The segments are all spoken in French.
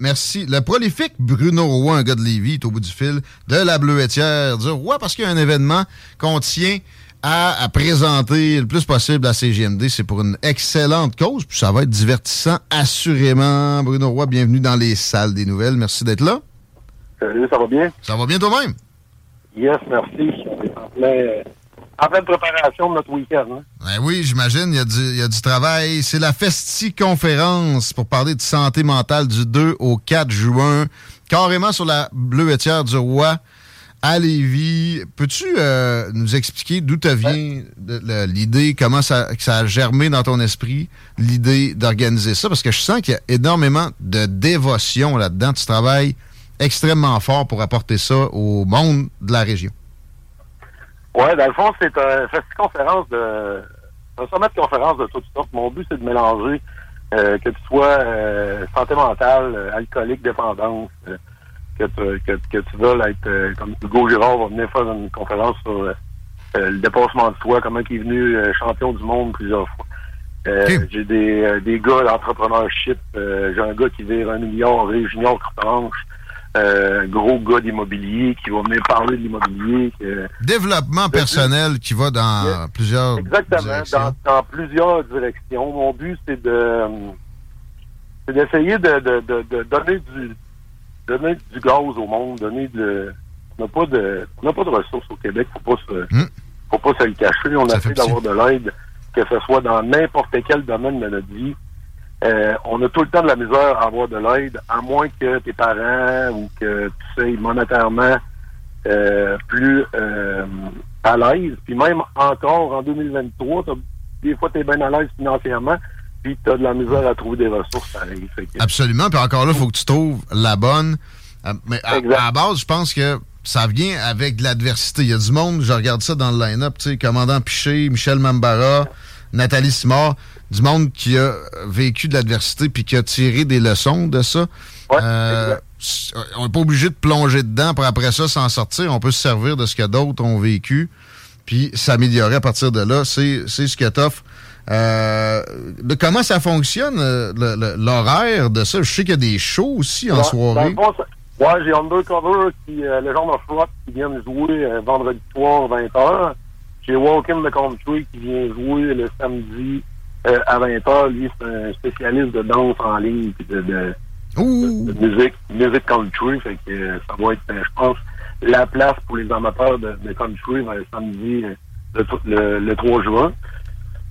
Merci. Le prolifique Bruno Roy, un gars de Lévis, est au bout du fil de la Bleuetière du Roi parce qu'il y a un événement qu'on tient à, à présenter le plus possible à CGMD. C'est pour une excellente cause, puis ça va être divertissant, assurément. Bruno Roy, bienvenue dans les salles des nouvelles. Merci d'être là. Salut, ça va bien? Ça va bien toi-même? Yes, merci. On est en plein, euh, en pleine préparation de notre week-end. hein. Ben oui, j'imagine, il y, a du- il y a du travail. C'est la Festi-conférence pour parler de santé mentale du 2 au 4 juin, carrément sur la bleuetière du roi à Lévis. Peux-tu euh, nous expliquer d'où te vient l'idée, comment ça, que ça a germé dans ton esprit, l'idée d'organiser ça? Parce que je sens qu'il y a énormément de dévotion là-dedans. Tu travailles extrêmement fort pour apporter ça au monde de la région. Ouais, dans le fond, c'est un festi-conférence de. un sommet de conférence de toutes sortes. Mon but, c'est de mélanger euh, que tu sois euh, santé mentale, euh, alcoolique, dépendance, euh, que, tu, que, que tu veuilles être euh, comme Hugo Girard va venir faire une conférence sur le dépassement de soi, comment il est venu champion du monde plusieurs fois. J'ai des, des gars d'entrepreneurship. J'ai un gars qui vire un million, Ray Junior Coutanche. Euh, gros gars d'immobilier qui va venir parler de l'immobilier. Développement personnel qui va dans plusieurs Exactement, directions. dans, dans plusieurs directions. Mon but, c'est de c'est d'essayer de, de, de, de donner du donner du gaz au monde, donner de on n'a pas de on n'a pas de ressources au Québec, faut pas se faut pas se le cacher. On essaie d'avoir de l'aide, que ce soit dans n'importe quel domaine de notre vie. Euh, on a tout le temps de la misère à avoir de l'aide, à moins que tes parents ou que tu sais monétairement euh, plus euh, à l'aise. Puis même encore en 2023, t'as- des fois tu es bien à l'aise financièrement, puis tu as de la misère à trouver des ressources pareilles. Que- Absolument. Puis encore là, il faut que tu trouves la bonne. Mais à, à la base, je pense que ça vient avec de l'adversité. Il y a du monde, je regarde ça dans le line-up, tu sais, Commandant Piché, Michel Mambara, Nathalie Simard, du monde qui a vécu de l'adversité puis qui a tiré des leçons de ça. Euh, s- on n'est pas obligé de plonger dedans pour après ça s'en sortir. On peut se servir de ce que d'autres ont vécu puis s'améliorer à partir de là. C'est c'est ce que t'offre. Euh, de comment ça fonctionne, euh, l'horaire de ça? Je sais qu'il y a des shows aussi en soirée. ouais, j'ai Undercover, qui, euh, le genre de rock qui viennent jouer euh, vendredi soir 20h. J'ai Walk in the Country qui vient jouer le samedi euh, à 20h. Lui, c'est un spécialiste de danse en ligne puis de, de, de- de musique, musique country. Fait que euh, ça va être, euh, je pense, la place pour les amateurs de, country euh, samedi euh, le, 3 juin.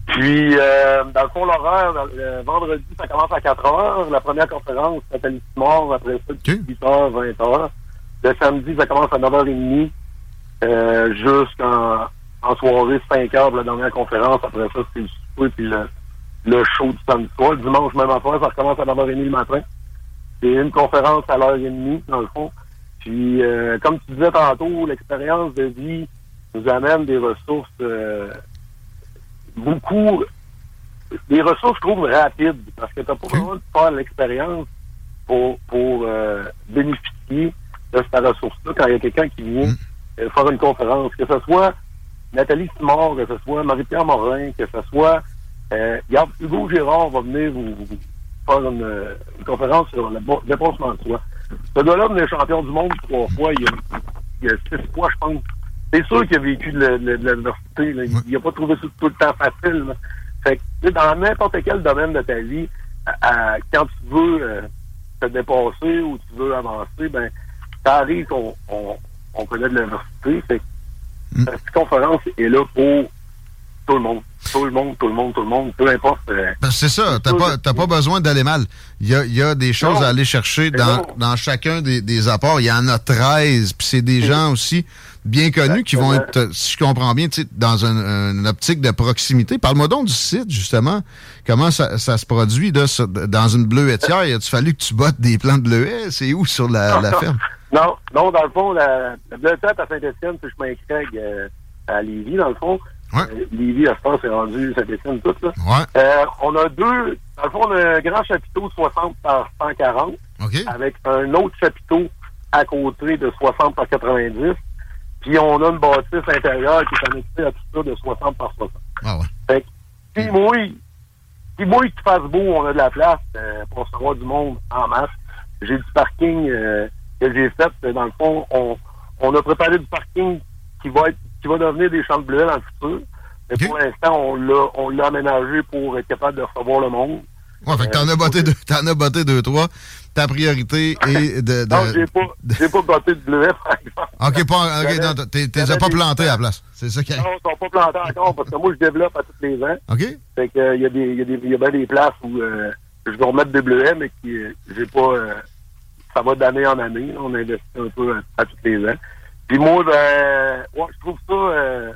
Puis, euh, dans le fond, l'horaire, le vendredi, ça commence à 4 heures. La première conférence, Satellite Mort, après ça, 8 h 20 h Le samedi, ça commence à 9h30 euh, jusqu'en en soirée, 5 heures la dernière conférence. Après ça, c'est souper puis le, le show du samedi soir. Le dimanche, même après, ça recommence à 9h30 le matin. C'est une conférence à l'heure et demie, dans le fond. Puis, euh, comme tu disais tantôt, l'expérience de vie nous amène des ressources euh, beaucoup, des ressources, je trouve, rapides, parce que tu n'as pas besoin de faire l'expérience pour, pour euh, bénéficier de cette ressource-là quand il y a quelqu'un qui vient mm. faire une conférence, que ce soit Nathalie Simard, que ce soit Marie-Pierre Morin, que ce soit euh, Hugo Gérard va venir vous, faire une, conférence sur le dépassement de soi. Ce gars-là venait champion du monde trois fois, il y a, il a six fois, je pense. C'est sûr qu'il a vécu de, l'adversité. Il n'a pas trouvé ça tout le temps facile. Fait que, dans n'importe quel domaine de ta vie, quand tu veux euh, te dépasser ou tu veux avancer, ben, ça arrive qu'on on, connaît de l'adversité. Cette conférence est là pour tout le monde. Tout le monde, tout le monde, tout le monde, peu importe. Euh, ben, c'est ça, t'as pas, pas besoin d'aller mal. Il y a, y a, des choses à aller chercher dans, dans, chacun des, des, apports. Il y en a 13, puis c'est des gens aussi bien connus qui vont être, si je comprends bien, dans une optique de proximité. Parle-moi donc du site, justement. Comment ça, ça se produit là, dans une bleuetière? Il a-tu fallu que tu bottes des plantes de bleuets? C'est où sur la, la ferme? Non, non, dans le fond, la, la bleuetière à Saint-Étienne, c'est chemin Craig euh, à Lévis, dans le fond. Ouais. Euh, Lévis, à ce temps, c'est rendu Saint-Étienne, tout, là. Ouais. Euh, on a deux, dans le fond, on a un grand chapiteau 60 par 140. Avec un autre chapiteau à côté de 60 par 90. Puis on a une bâtisse intérieure qui est connectée à tout ça de 60 par 60. Ah ouais. Fait que, si mouille, si mouille qu'il fasse beau, on a de la place euh, pour recevoir du monde en masse. J'ai du parking euh, que j'ai fait. Dans le fond, on, on a préparé du parking qui va être qui va devenir des champs de bleuets dans le futur. Mais pour l'instant, on l'a on l'a aménagé pour être capable de recevoir le monde. Ouais, fait que t'en as botté deux, t'en as botté deux, trois ta priorité est de. de... Non, j'ai pas, j'ai pas planté de bleuets, par exemple. OK, pas, non, t'es, t'es pas planté à la place. C'est ça qui Non, ils sont pas plantés encore parce que moi, je développe à tous les ans. OK. Fait que, il y a des, il y a des, il y a bien des places où, euh, je vais remettre des bleuets, mais qui, euh, j'ai pas, euh, ça va d'année en année. On investit un peu à, tous les ans. Puis moi, ben, ouais, je trouve ça, euh,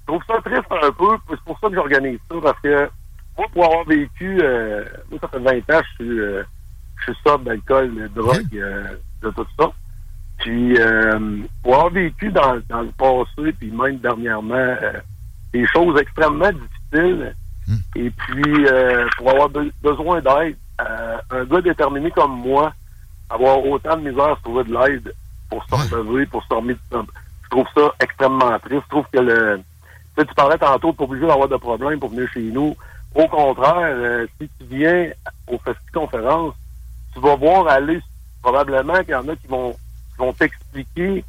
je trouve ça triste un peu. C'est pour ça que j'organise ça parce que, moi, pour avoir vécu, euh, moi, ça fait 20 ans, je suis, euh, je suis sobre d'alcool, de drogue, euh, de tout ça. Puis, euh, pour avoir vécu dans, dans, le passé, puis même dernièrement, euh, des choses extrêmement difficiles, hmm. et puis pour avoir besoin d'aide, un gars déterminé comme moi, avoir autant de misère, trouver de l'aide pour se relever, pour se remettre, je trouve ça extrêmement triste. Je trouve que le, tu, tu parlais tantôt pas obligé d'avoir de problèmes pour venir chez nous. Au contraire, si tu viens au festival conférence, tu vas voir aller probablement qu'il y en a qui vont, vont t'expliquer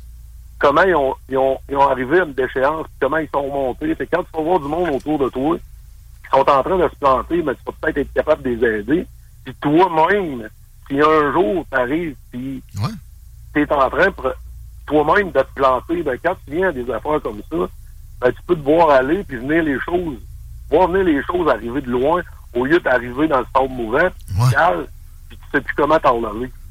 comment ils ont, ils, ont, ils ont arrivé à une déchéance, comment ils sont montés. C'est quand tu vas voir du monde autour de toi qui sont en train de se planter, mais tu vas peut-être être capable de les aider. Puis toi-même, si un jour tu puis tu es en train toi-même de te planter, ben quand tu viens à des affaires comme ça, ben, tu peux te voir aller puis venir les choses, voir venir les choses arriver de loin au lieu d'arriver dans le stade mouvant, sais plus comment t'en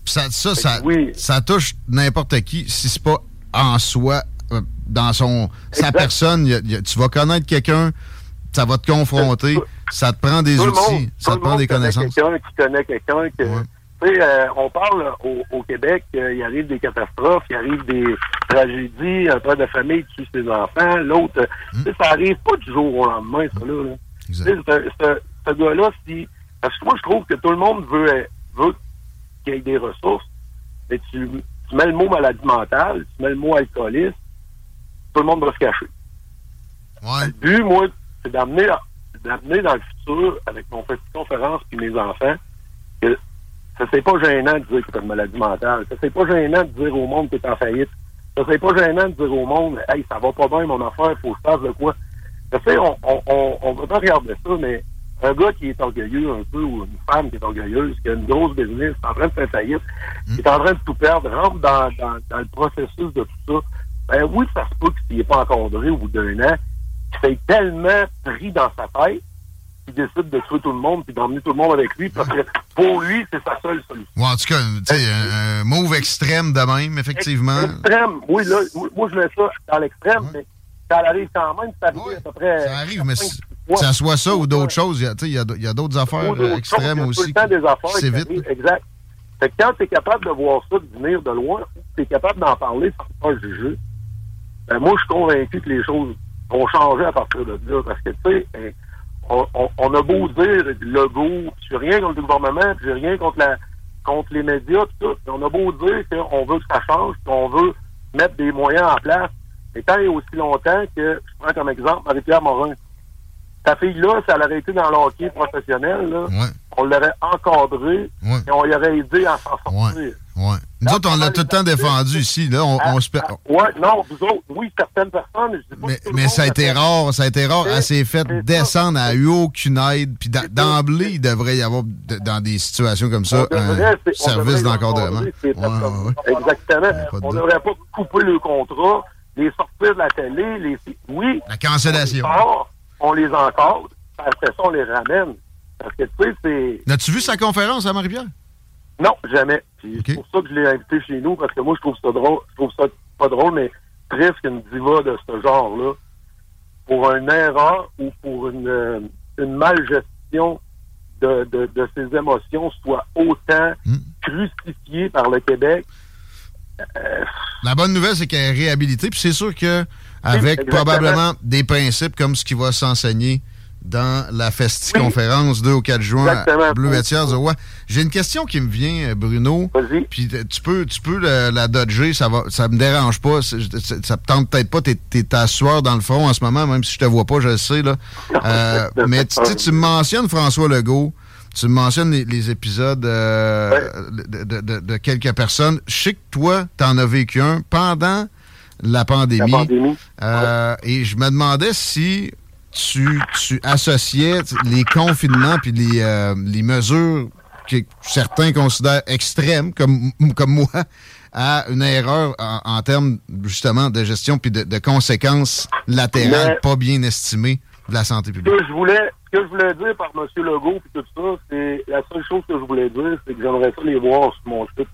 Ça, ça, ça, ça, touche n'importe qui si c'est pas en soi, euh, dans son sa personne. tu vas connaître quelqu'un, ça va te confronter, ça te prend des outils, ça te prend des connaissances. Quelqu'un qui connaît quelqu'un que. Euh, on parle au, Québec, euh, il arrive des catastrophes, il arrive des tragédies, un père de famille tue ses enfants, l'autre, hmm. ça arrive pas du jour au lendemain, ça là. Ce, gars-là, si, parce que moi je trouve que tout le monde veut veux qu'il y ait des ressources, mais tu, mets le mot maladie mentale, tu mets le mot alcoolisme, tout le monde va se cacher. Ouais. Le but, moi, c'est d'amener d'amener dans le futur, avec mon petit conférence et mes enfants, que ça c'est pas gênant de dire que tu as une maladie mentale. Ça c'est pas gênant de dire au monde que tu es en faillite. Ça c'est pas gênant de dire au monde, hey, ça va pas bien mon affaire, faut que je fasse de quoi. Tu sais, on, on, on, pas regarder ça, mais un gars qui est orgueilleux un peu, ou une femme qui est orgueilleuse, qui a une grosse business, qui est en train de faire faillite, qui est en train de tout perdre, rentre dans, dans, dans le processus de tout ça, ben oui, ça se peut que s'il n'est pas encadré au bout d'un an, qui s'est tellement pris dans sa tête qu'il décide de tuer tout le monde puis d'emmener tout le monde avec lui parce que pour lui, c'est sa seule solution. en tout cas, tu sais, un, move extrême de même, effectivement. Extrême, oui, là, moi, je mets ça dans l'extrême, mais ça arrive quand même, ça arrive à peu près. Ça arrive, mais que ça soit ça ou d'autres choses, il y a, y a d'autres affaires extrêmes aussi. Il des affaires c'est vite. exact. Fait que quand tu es capable de voir ça venir de loin, tu es capable d'en parler sans pas juger, ben moi, je suis convaincu que les choses vont changer à partir de là. Parce que, tu sais, ben, on, a beau dire le goût, je rien contre le gouvernement, j'ai rien contre la contre les médias, tout, on a beau dire qu'on veut que ça change, qu'on veut mettre des moyens en place. Mais tant et aussi longtemps que, je prends comme exemple Marie-Pierre Morin, ta fille-là, si elle aurait été dans l'hockey professionnel, là, on l'aurait encadré et on lui aurait aidé à s'en sortir. Ouais. Nous autres, on l'a tout le temps défendu ici. Là. On, on se... Ouais, non, vous autres, oui, certaines personnes. Je pas mais mais ça a été rare, ça a été rare. Elle s'est fait descendre, à eu aucune aide. Puis d'emblée, il devrait y avoir, dans des situations comme ça, un service d'encadrement. Exactement. On ne devrait pas couper le contrat, les sortir de la télé, les. Oui. La cancellation. On les encadre, après ça, on les ramène. Parce que, tu sais, c'est. As-tu vu sa conférence à Marie-Pierre? Non, jamais. C'est pour ça que je l'ai invité chez nous, parce que moi, je trouve ça drôle. Je trouve ça pas drôle, mais triste qu'une diva de ce genre-là, pour une erreur ou pour une, euh, une malgestion de, de, de, ses émotions, soit autant hmm. crucifiée par le Québec. Euh, La bonne nouvelle, c'est qu'elle est réhabilitée, puis c'est sûr que avec probablement des principes comme ce qui va s'enseigner dans la Festi-conférence 2 au 4 juin à Bleuetière de J'ai une question qui me vient, euh, Bruno. Vas-y. Puis tu peux, tu peux la, dodger, ça va, ça me dérange pas. Ça, ça te tente peut-être pas, t'es, ta sueur dans le front en ce moment, même si je te vois pas, je le sais. Là. Euh, mais tu, tu mentionnes François Legault. Tu mentionnes les, épisodes euh, de, quelques personnes. Je sais que toi, tu en as vécu un pendant la pandémie. Et je me demandais si tu, tu associais les confinements puis les, euh, les mesures que certains considèrent extrêmes, comme, comme moi, à une erreur en, termes justement de gestion puis de, conséquences latérales pas bien estimées de la santé publique. Ce que je voulais, ce que je voulais dire par M. Legault et tout ça, c'est la seule chose que je voulais dire, c'est que j'aimerais ça les voir sur mon site.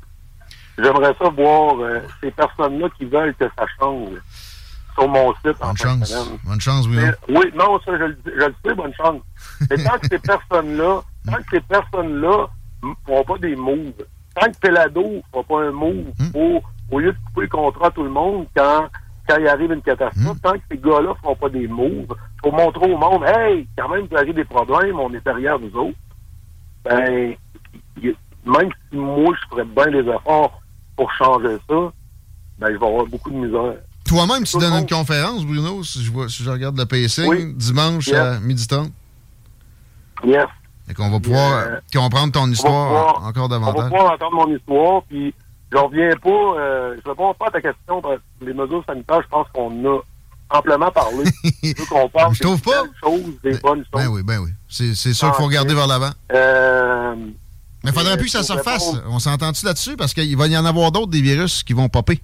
J'aimerais ça voir euh, ces personnes-là qui veulent que ça change sur mon site. Bonne chance. Bonne chance, oui. oui, non, ça, je, je, le sais, bonne chance. Mais tant que ces personnes-là, tant que ces personnes-là font pas des moves, tant que Pelado ne fera pas un move hmm. pour, au lieu de couper le contrat à tout le monde quand, quand il arrive une catastrophe, hmm. tant que ces gars-là ne feront pas des moves pour montrer au monde, hey, quand même, il arrive des problèmes, on est derrière nous autres, ben, même si moi, je ferais bien des efforts pour changer ça, ben, je vais avoir beaucoup de misère. Toi-même, tu donnes une conférence, Bruno, si je, vois, si je regarde le PC, dimanche à midi temps. Yes. Et qu'on va pouvoir euh, comprendre ton histoire encore davantage. On va pouvoir entendre mon histoire, puis je reviens pas, euh, je réponds pas à ta question, parce que les mesures sanitaires, je pense qu'on a amplement parlé. je veux qu'on parle je trouve pas. choses, des ben, bonnes ben choses. Ben oui, ben oui. C'est, sûr qu'il faut regarder vers l'avant. Euh, Mais il faudrait plus que ça se fasse. On s'entend-tu là-dessus? Parce qu'il va y en avoir d'autres, des virus, qui vont popper.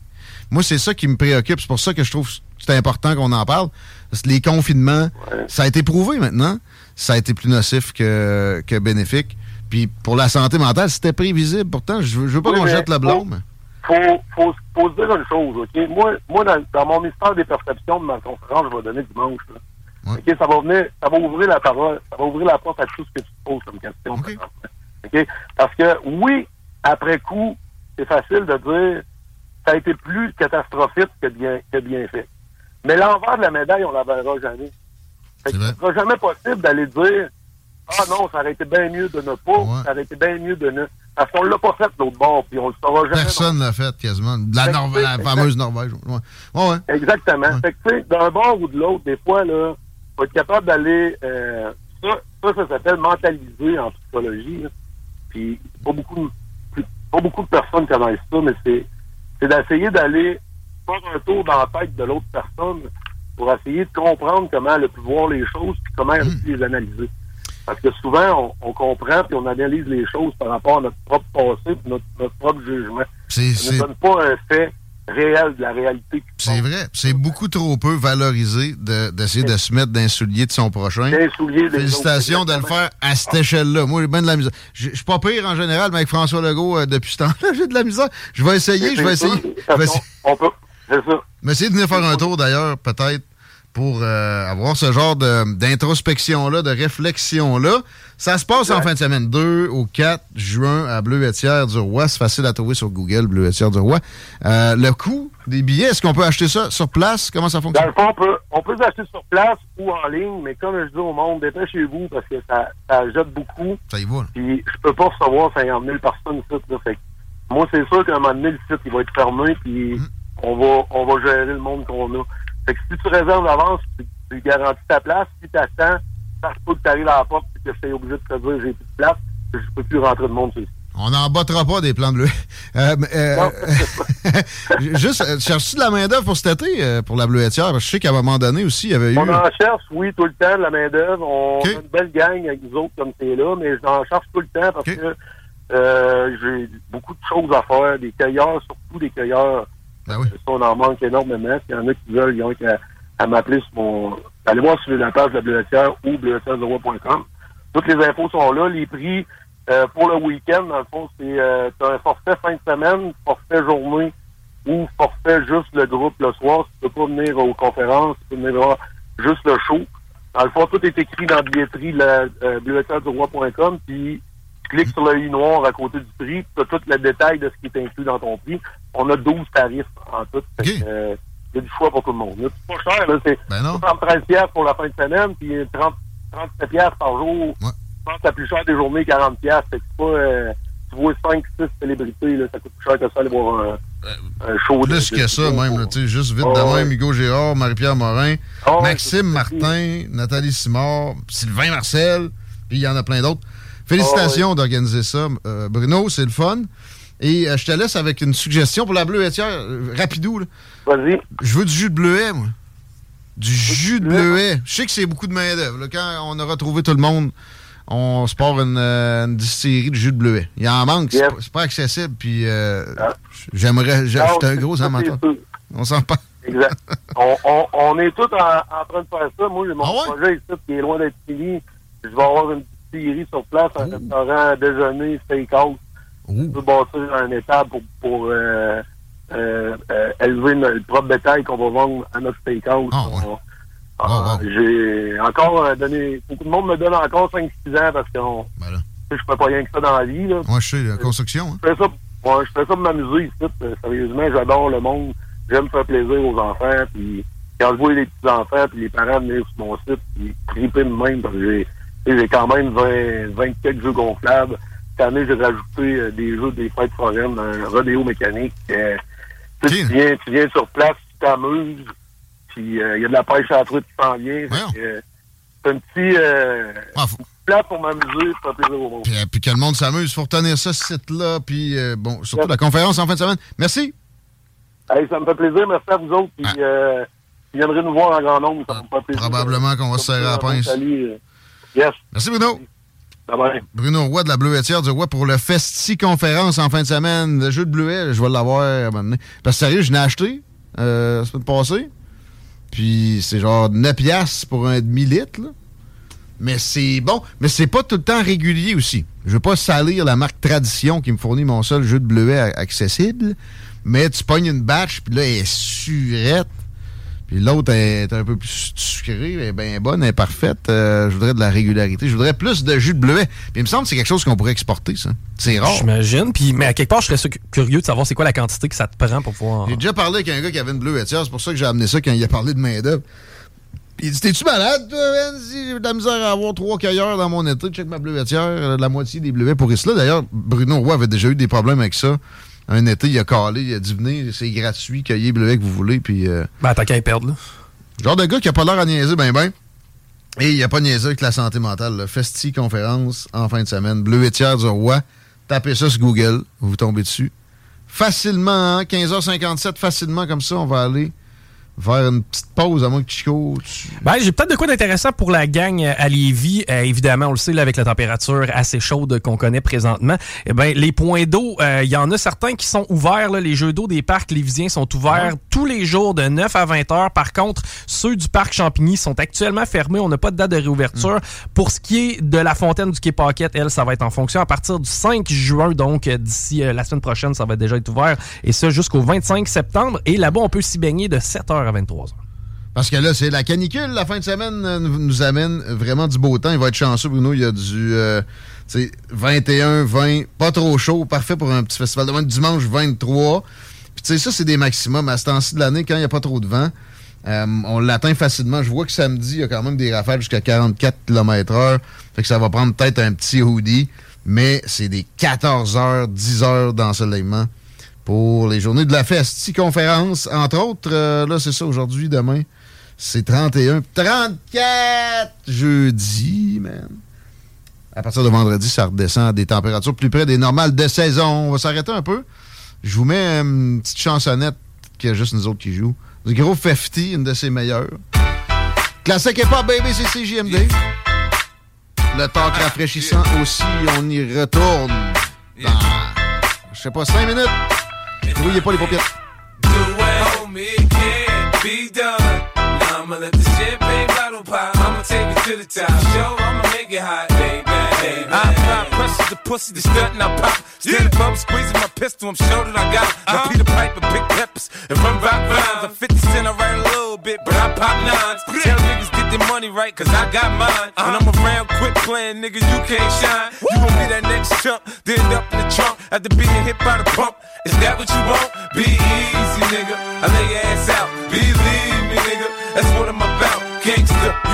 Moi, c'est ça qui me préoccupe. C'est pour ça que je trouve que c'est important qu'on en parle. Parce que les confinements, ça a été prouvé maintenant. Ça a été plus nocif que, que bénéfique. Puis pour la santé mentale, c'était prévisible. Pourtant, je veux, veux pas qu'on jette le blâme. Faut, faut, faut, se dire une chose, OK? Moi, moi dans, mon mystère des perceptions de ma conférence, je vais donner dimanche, là. Ça va venir, ça va ouvrir la parole, ça va ouvrir la porte à tout ce que tu poses comme question. Parce que, oui, après coup, c'est facile de dire ça a été plus catastrophique que bien, que bien fait. Mais l'envers de la médaille, on la verra jamais. Ce sera jamais possible d'aller dire Ah non, ça aurait été bien mieux de ne pas, ça aurait été bien mieux de ne. Parce qu'on l'a pas fait de l'autre bord, puis on le saura jamais. Personne l'a fait quasiment. La, la fameuse Norvège. Ouais. Ouais, Exactement. Fait que tu sais, d'un bord ou de l'autre, des fois, là, faut être capable d'aller euh, ça, ça, ça s'appelle mentaliser en psychologie. Puis pas beaucoup pas beaucoup de personnes connaissent ça, mais c'est c'est d'essayer d'aller faire un tour dans la tête de l'autre personne pour essayer de comprendre comment elle a pu voir les choses puis comment elle a pu les analyser. Parce que souvent, on, comprend puis on analyse les choses par rapport à notre propre passé et notre, propre jugement. Ça ne donne pas un fait réel de la réalité. C'est vrai. C'est beaucoup trop peu valorisé d'essayer de, se mettre d'un soulier de son prochain. soulier Félicitations de le faire à cette échelle-là. Moi, j'ai bien de la misère. Je suis pas pire en général, mais avec François Legault, euh, depuis ce temps-là, j'ai de la misère. Je vais essayer, je vais essayer. On peut. C'est ça. Mais essayer de venir faire un tour d'ailleurs, peut-être pour euh, avoir ce genre d'introspection-là, de, réflexion-là. Ça se passe en fin de semaine, 2 au 4 juin à Bleuetière du Roi. C'est facile à trouver sur Google, Bleuetière du Roi. Euh, le coût des billets, est-ce qu'on peut acheter ça sur place? Comment ça fonctionne? Dans le fond, on peut, on peut acheter sur place ou en ligne, mais comme je dis au monde, dépêchez-vous parce que ça, ça jette beaucoup. Ça y va. Puis je peux pas recevoir 50 000 personnes ici. Fait moi, c'est sûr qu'à un moment donné, le site il va être fermé, puis mm. on, va, on va gérer le monde qu'on a. Fait que si tu réserves d'avance, tu, tu garantis ta place. Si tu attends, ça se peut que tu arrives à la porte et que je suis obligé de te dire j'ai plus de place, que je peux plus rentrer de monde sur on n'en battra pas des plans de bleu. Euh, euh, juste, euh, cherches-tu de la main-d'œuvre pour cet été, euh, pour la bleuetière? Parce que je sais qu'à un moment donné aussi, il y avait eu. On en cherche, oui, tout le temps, de la main-d'œuvre. On a une belle gang avec nous autres comme c'est là, mais j'en cherche tout le temps parce que j'ai beaucoup de choses à faire. Des cueilleurs, surtout des cueilleurs ben oui. on en manque énormément. S'il y en a qui veulent, ils ont qu'à à, m'appeler sur mon. Allez voir sur la page de la bleuetière ou bleuetière.com. Toutes les infos sont là. Les prix euh, pour le week-end, dans le fond, c'est euh, un forfait fin de semaine, forfait journée ou forfait juste le groupe le soir. Tu peux pas venir aux conférences, tu peux venir voir juste le show. Dans le fond, tout est écrit dans la billetterie, la euh, puis tu cliques sur le i noir à côté du prix, tu as tout le détail de ce qui est inclus dans ton prix. On a 12 tarifs en tout. Euh, il y a du choix pour tout le monde. C'est pas cher, là. C'est ben 73 pour la fin de semaine, puis 30, 37 par jour. Ouais. Je pense que la plus chère des journées, 40 Fait que c'est pas... Euh, tu vois 5, 6 célébrités, là, ça coûte plus cher que ça aller voir un, un show. Plus que ça, même. tu sais, juste vite oh, de même, Hugo Gérard, Marie-Pierre Morin, oh, Maxime Martin, Nathalie Simard, Sylvain Marcel, puis il y en a plein d'autres. Félicitations oh, d'organiser ça, euh, Bruno, c'est le fun. Et euh, je te laisse avec une suggestion pour la bleuetière, euh, rapidou. Vas-y. Je veux du jus de bleuet, moi. Du jus de bleuet? Je sais que c'est beaucoup de main-d'œuvre. Quand on aura trouvé tout le monde, on se part une, une distillerie de jus de bleuet. Il y en manque, c'est pas, accessible. Puis ah. j'aimerais. J'étais un gros amateur. On s'en parle. Exact. on, on, est tous en, en, train de faire ça. Moi, j'ai mon ah projet ici qui est loin d'être fini. Je vais avoir une distillerie sur place, un restaurant, déjeuner, steakhouse. On peut bâtir un état pour, pour euh, euh, euh, élever notre propre bétail qu'on va vendre à notre steakhouse. Ah, ah, ah, J'ai encore donné... Beaucoup de monde me donne encore 5-6 ans parce que ben je fais pas rien que ça dans la vie. Là. Moi, je sais, la construction. Hein. Je fais ça, ouais, je fais ça pour m'amuser ici. Sérieusement, j'adore le monde. J'aime faire plaisir aux enfants. Puis quand je vois les petits-enfants puis les parents venir sur mon site, puis triper de même parce que j'ai quand même 20, 20 quelques jeux gonflables. Cette année, j'ai rajouté euh, des jeux des fêtes foraines, un rodéo mécanique. Euh, tu, viens, tu viens sur place, tu t'amuses, puis euh, il y a de la pêche à la truite qui s'en vient. c'est un petit ah, plat pour m'amuser, pour plaisir au monde. Puis, puis, que le monde s'amuse, il faut retenir ça, ce site-là, puis bon, surtout la conférence en fin de semaine. Merci. Hey, ça me fait plaisir, merci à vous autres, puis ah. vous viendrez nous voir en grand nombre, ça me fait plaisir. Probablement qu'on va se serrer la pince. Yes. Merci Bruno. Bruno Roy de la Bleuetière du Roi pour le Festi Conférence en fin de semaine. Le jeu de bleuet, je vais l'avoir à un moment donné. Parce que sérieux, je l'ai acheté euh, la semaine passée. Puis c'est genre 9 piastres pour un demi-litre. Mais c'est bon. Mais c'est pas tout le temps régulier aussi. Je veux pas salir la marque Tradition qui me fournit mon seul jeu de bleuet accessible. Mais tu pognes une batch, puis là, elle est surette. Puis l'autre est un peu plus sucrée, elle est bien bonne, elle est parfaite. Euh, je voudrais de la régularité. Je voudrais plus de jus de bleuet. Puis il me semble que c'est quelque chose qu'on pourrait exporter, ça. C'est rare. J'imagine. Puis, mais à quelque part, je serais curieux de savoir c'est quoi la quantité que ça te prend pour pouvoir. J'ai déjà parlé avec un gars qui avait une bleuetière. C'est pour ça que j'ai amené ça quand il a parlé de main-d'œuvre. Il dit T'es-tu malade, toi, Ben? Si j'ai de la misère à avoir trois cueilleurs dans mon été, check ma bleuetière, la moitié des bleuets pour là. D'ailleurs, Bruno Roy avait déjà eu des problèmes avec ça un été, il a calé, il a dit venez, c'est gratuit, cueillez bleuet que vous voulez. Puis, euh, ben, t'as qu'à y perdre, là. Genre de gars qui a pas l'air à niaiser, ben, ben. Et il a pas niaisé avec la santé mentale. Festi conférence en fin de semaine. Bleuetière du Roi. Tapez ça sur Google, vous tombez dessus. Facilement, 15h57, hein, facilement comme ça, on va aller faire une petite pause à moins que Chico. Ben, j'ai peut-être de quoi d'intéressant pour la gang à Lévis. Euh, évidemment, on le sait, là, avec la température assez chaude qu'on connaît présentement. Eh ben, les points d'eau, il euh, y en a certains qui sont ouverts. Là, les jeux d'eau des parcs lévisiens sont ouverts tous les jours de 9 à 20 heures. Par contre, ceux du parc Champigny sont actuellement fermés. On n'a pas de date de réouverture. Mm. Pour ce qui est de la fontaine du Quai Paquette, elle, ça va être en fonction à partir du 5 juin. Donc, euh, d'ici la semaine prochaine, ça va déjà être ouvert. Et ça jusqu'au 25 septembre. Et là-bas, on peut s'y baigner de 7 heures à 23 heures. Parce que là, c'est la canicule. La fin de semaine euh, nous amène vraiment du beau temps. Il va être chanceux, Bruno. Il y a du 21, euh, 20, pas trop chaud. Parfait pour un petit festival. de dimanche 23. Puis tu sais, ça, c'est des maximums. À ce temps-ci de l'année, quand il n'y a pas trop de vent, euh, on l'atteint facilement. Je vois que samedi, il y a quand même des rafales jusqu'à 44 km h Fait que ça va prendre peut-être un petit hoodie. Mais c'est des 14 heures, 10 heures d'ensoleillement pour les journées de la Festi conférence. Entre autres, là, c'est ça, aujourd'hui, demain. C'est 31. 34 jeudi, man. À partir de vendredi, ça redescend à des températures plus près des normales de saison. On va s'arrêter un peu. Je vous mets une petite chansonnette qu'il y a juste nous autres qui jouent. Du gros Fefty, une de ses meilleures. Classique et pas baby, c'est CJMD. Le talk rafraîchissant aussi, on y retourne dans, je sais pas, 5 minutes. Brouillez pas les paupières. I'ma take it to the top. Show, I'ma make it hot, baby. I apply pressure to pussy, the stunt and I pop. Stand yeah. up, squeezing my pistol, I'm sure that I got. Uh-huh. Now Peter Piper, big peppers, and run rock rhymes. I'm 50 cent, I write a little bit, but I pop nines. Tell niggas get their money right, cause I got mine. Uh-huh. When I'm around, quit playing, nigga, you can't shine. You gon' be that next chump, then end up in the trunk after being hit by the pump. Is that what you want? Be easy, nigga. I lay your ass out. Believe me, nigga. That's what I'm about. Gangsta.